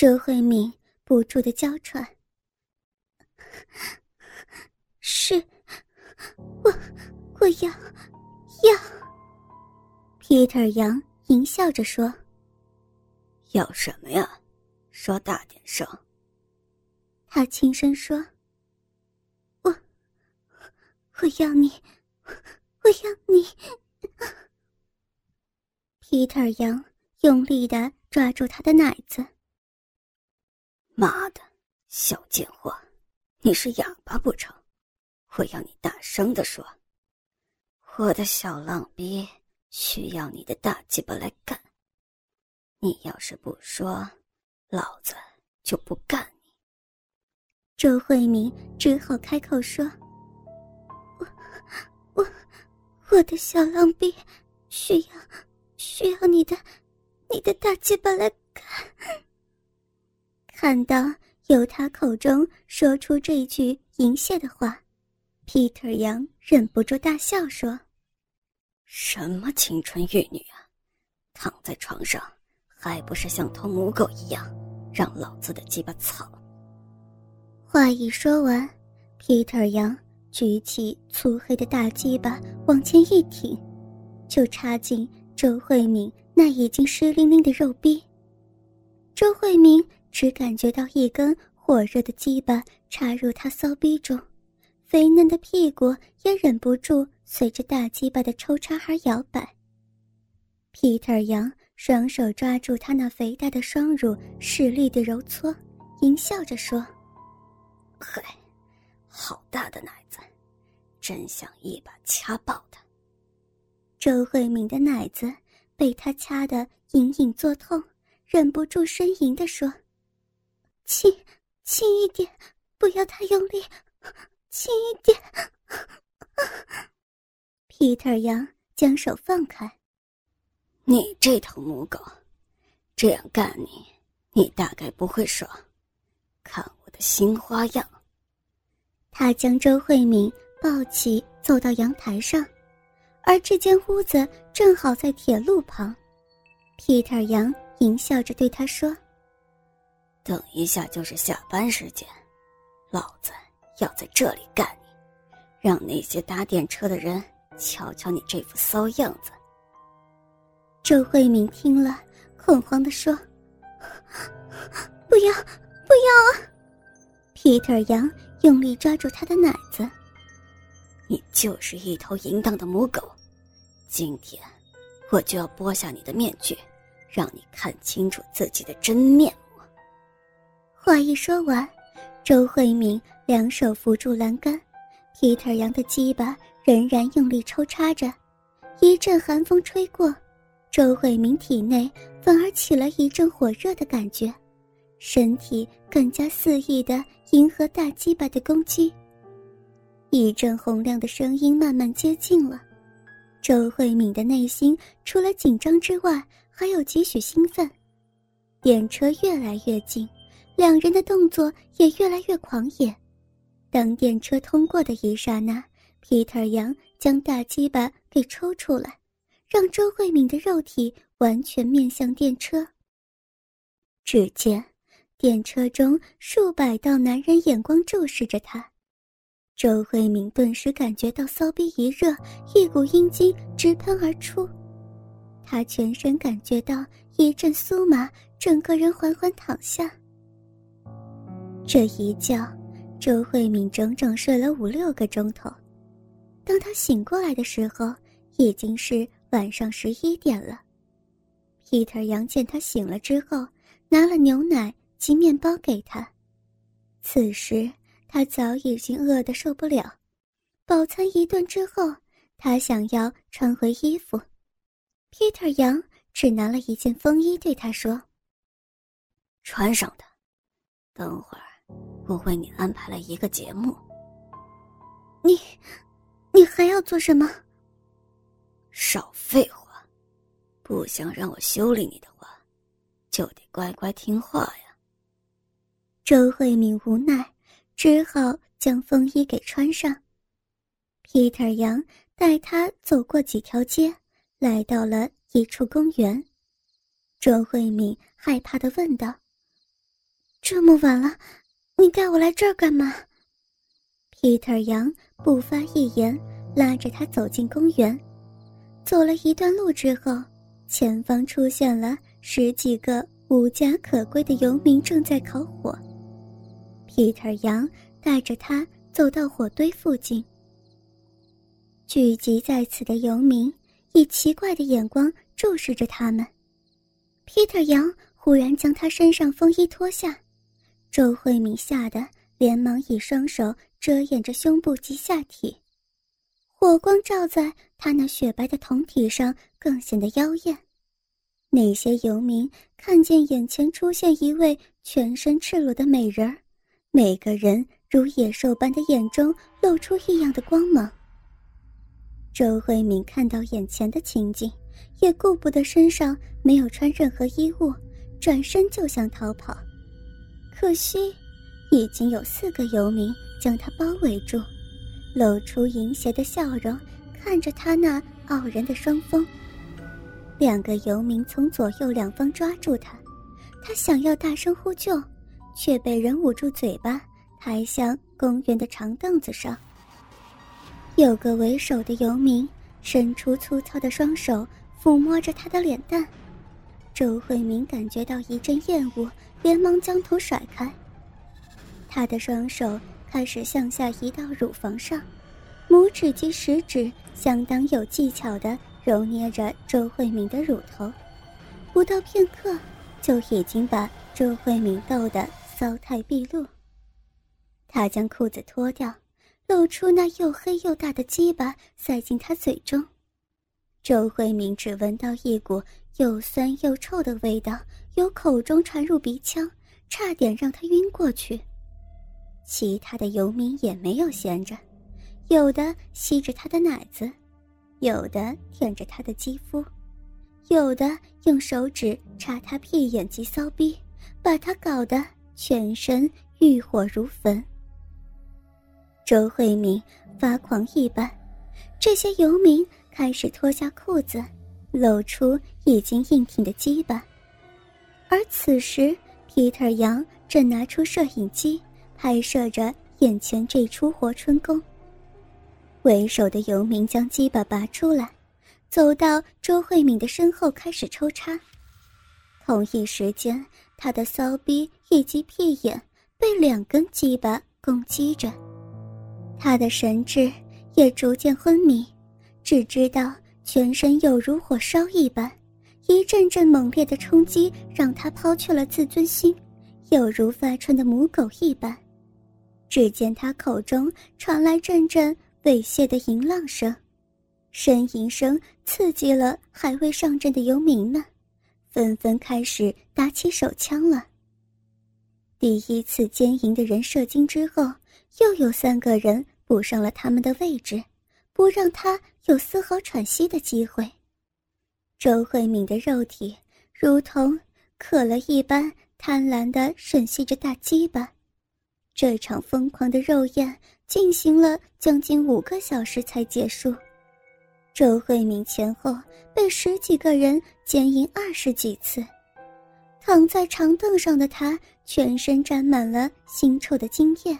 周慧敏不住的娇喘。是，我我要要。Peter 杨淫笑着说：“要什么呀？说大点声。”他轻声说：“我我要你，我要你。”Peter 杨用力的抓住他的奶子。妈的，小贱货！你是哑巴不成？我要你大声的说，我的小浪逼需要你的大鸡巴来干。你要是不说，老子就不干你。周慧敏只好开口说：“我，我，我的小浪逼需要需要你的，你的大鸡巴来干。”看到。由他口中说出这句淫亵的话，Peter 杨忍不住大笑说：“什么青春玉女啊，躺在床上还不是像头母狗一样，让老子的鸡巴操！”话一说完，Peter 杨举起粗黑的大鸡巴往前一挺，就插进周慧敏那已经湿淋淋的肉壁。周慧敏。只感觉到一根火热的鸡巴插入他骚逼中，肥嫩的屁股也忍不住随着大鸡巴的抽插而摇摆。Peter 杨双手抓住他那肥大的双乳，使力的揉搓，淫笑着说：“嘿，好大的奶子，真想一把掐爆它。”周慧敏的奶子被他掐得隐隐作痛，忍不住呻吟地说。轻，轻一点，不要太用力，轻一点。Peter 杨将手放开。你这头母狗，这样干你，你大概不会爽。看我的新花样。他将周慧敏抱起，走到阳台上，而这间屋子正好在铁路旁。Peter 杨淫笑着对他说。等一下就是下班时间，老子要在这里干你，让那些搭电车的人瞧瞧你这副骚样子。周慧敏听了，恐慌的说：“不要，不要啊！”Peter 杨用力抓住他的奶子：“你就是一头淫荡的母狗，今天我就要剥下你的面具，让你看清楚自己的真面。”话一说完，周慧敏两手扶住栏杆，Peter 杨的鸡巴仍然用力抽插着。一阵寒风吹过，周慧敏体内反而起了一阵火热的感觉，身体更加肆意的迎合大鸡巴的攻击。一阵洪亮的声音慢慢接近了，周慧敏的内心除了紧张之外，还有几许兴奋。电车越来越近。两人的动作也越来越狂野。当电车通过的一刹那，Peter 杨将大鸡巴给抽出来，让周慧敏的肉体完全面向电车。只见电车中数百道男人眼光注视着他，周慧敏顿时感觉到骚逼一热，一股阴茎直喷而出，她全身感觉到一阵酥麻，整个人缓缓躺下。这一觉，周慧敏整整睡了五六个钟头。当她醒过来的时候，已经是晚上十一点了。Peter 杨见她醒了之后，拿了牛奶及面包给她。此时他早已经饿得受不了，饱餐一顿之后，他想要穿回衣服。Peter 杨只拿了一件风衣，对他说：“穿上它，等会儿。”我为你安排了一个节目。你，你还要做什么？少废话！不想让我修理你的话，就得乖乖听话呀。周慧敏无奈，只好将风衣给穿上。Peter 杨带他走过几条街，来到了一处公园。周慧敏害怕的问道：“这么晚了，你带我来这儿干嘛？Peter 杨不发一言，拉着他走进公园。走了一段路之后，前方出现了十几个无家可归的游民，正在烤火。Peter 杨带着他走到火堆附近。聚集在此的游民以奇怪的眼光注视着他们。Peter 杨忽然将他身上风衣脱下，周慧敏吓得连忙以双手遮掩着胸部及下体。火光照在她那雪白的胴体上，更显得妖艳。那些游民看见眼前出现一位全身赤裸的美人儿，每个人如野兽般的眼中露出异样的光芒。周慧敏看到眼前的情景，也顾不得身上没有穿任何衣物，转身就想逃跑。可惜，已经有四个游民将他包围住。露出淫邪的笑容，看着他那傲人的双峰。两个游民从左右两方抓住他，他想要大声呼救，却被人捂住嘴巴，抬向公园的长凳子上。有个为首的游民伸出粗糙的双手抚摸着他的脸蛋，周慧敏感觉到一阵厌恶，连忙将头甩开。他的双手。开始向下移到乳房上，拇指及食指相当有技巧地揉捏着周慧敏的乳头，不到片刻，就已经把周慧敏逗得骚态毕露。他将裤子脱掉，露出那又黑又大的鸡巴，塞进他嘴中。周慧敏只闻到一股又酸又臭的味道，由口中传入鼻腔，差点让她晕过去。其他的游民也没有闲着，有的吸着她的奶子，有的舔着她的肌肤，有的用手指插她屁眼及骚逼，把她搞得全身欲火如焚。周慧敏发狂一般，这些游民开始脱下裤子，露出已经硬挺的鸡巴，而此时，Peter 杨正拿出摄影机。拍摄着眼前这出活春宫。为首的游民将鸡巴拔出来，走到周慧敏的身后开始抽插。同一时间，他的骚逼以及屁眼被两根鸡巴攻击着，他的神智也逐渐昏迷，只知道全身有如火烧一般，一阵阵猛烈的冲击让他抛去了自尊心，有如发春的母狗一般。只见他口中传来阵阵猥亵的淫浪声，呻吟声刺激了还未上阵的游民们，纷纷开始打起手枪了。第一次奸淫的人射精之后，又有三个人补上了他们的位置，不让他有丝毫喘息的机会。周慧敏的肉体如同渴了一般，贪婪地吮吸着大鸡巴。这场疯狂的肉宴进行了将近五个小时才结束。周慧敏前后被十几个人奸淫二十几次，躺在长凳上的她全身沾满了腥臭的精液。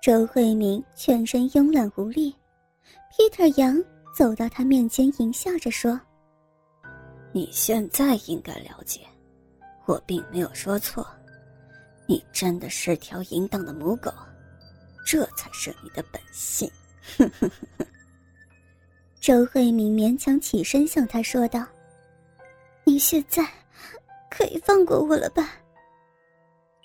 周慧敏全身慵懒无力，Peter 杨走到他面前，淫笑着说：“你现在应该了解，我并没有说错。”你真的是条淫荡的母狗，这才是你的本性。周慧敏勉强起身向他说道：“你现在可以放过我了吧？”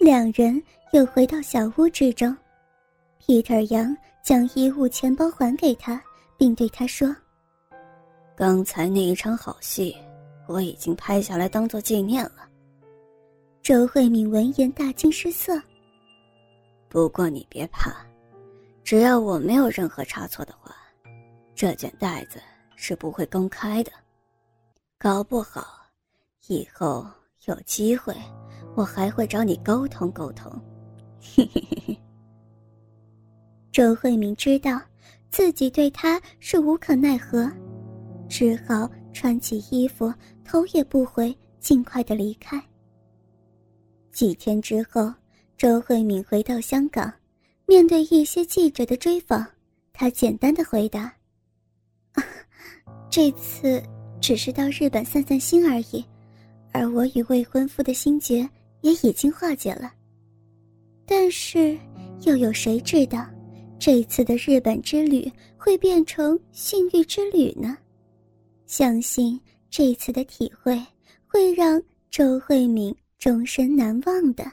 两人又回到小屋之中，Peter 杨将衣物钱包还给他，并对他说：“刚才那一场好戏，我已经拍下来当做纪念了。”周慧敏闻言大惊失色。不过你别怕，只要我没有任何差错的话，这卷带子是不会公开的。搞不好，以后有机会，我还会找你沟通沟通。嘿嘿嘿嘿。周慧敏知道自己对他是无可奈何，只好穿起衣服，头也不回，尽快的离开。几天之后，周慧敏回到香港，面对一些记者的追访，她简单的回答：“这次只是到日本散散心而已，而我与未婚夫的心结也已经化解了。但是，又有谁知道，这次的日本之旅会变成性欲之旅呢？相信这次的体会会让周慧敏。”终身难忘的。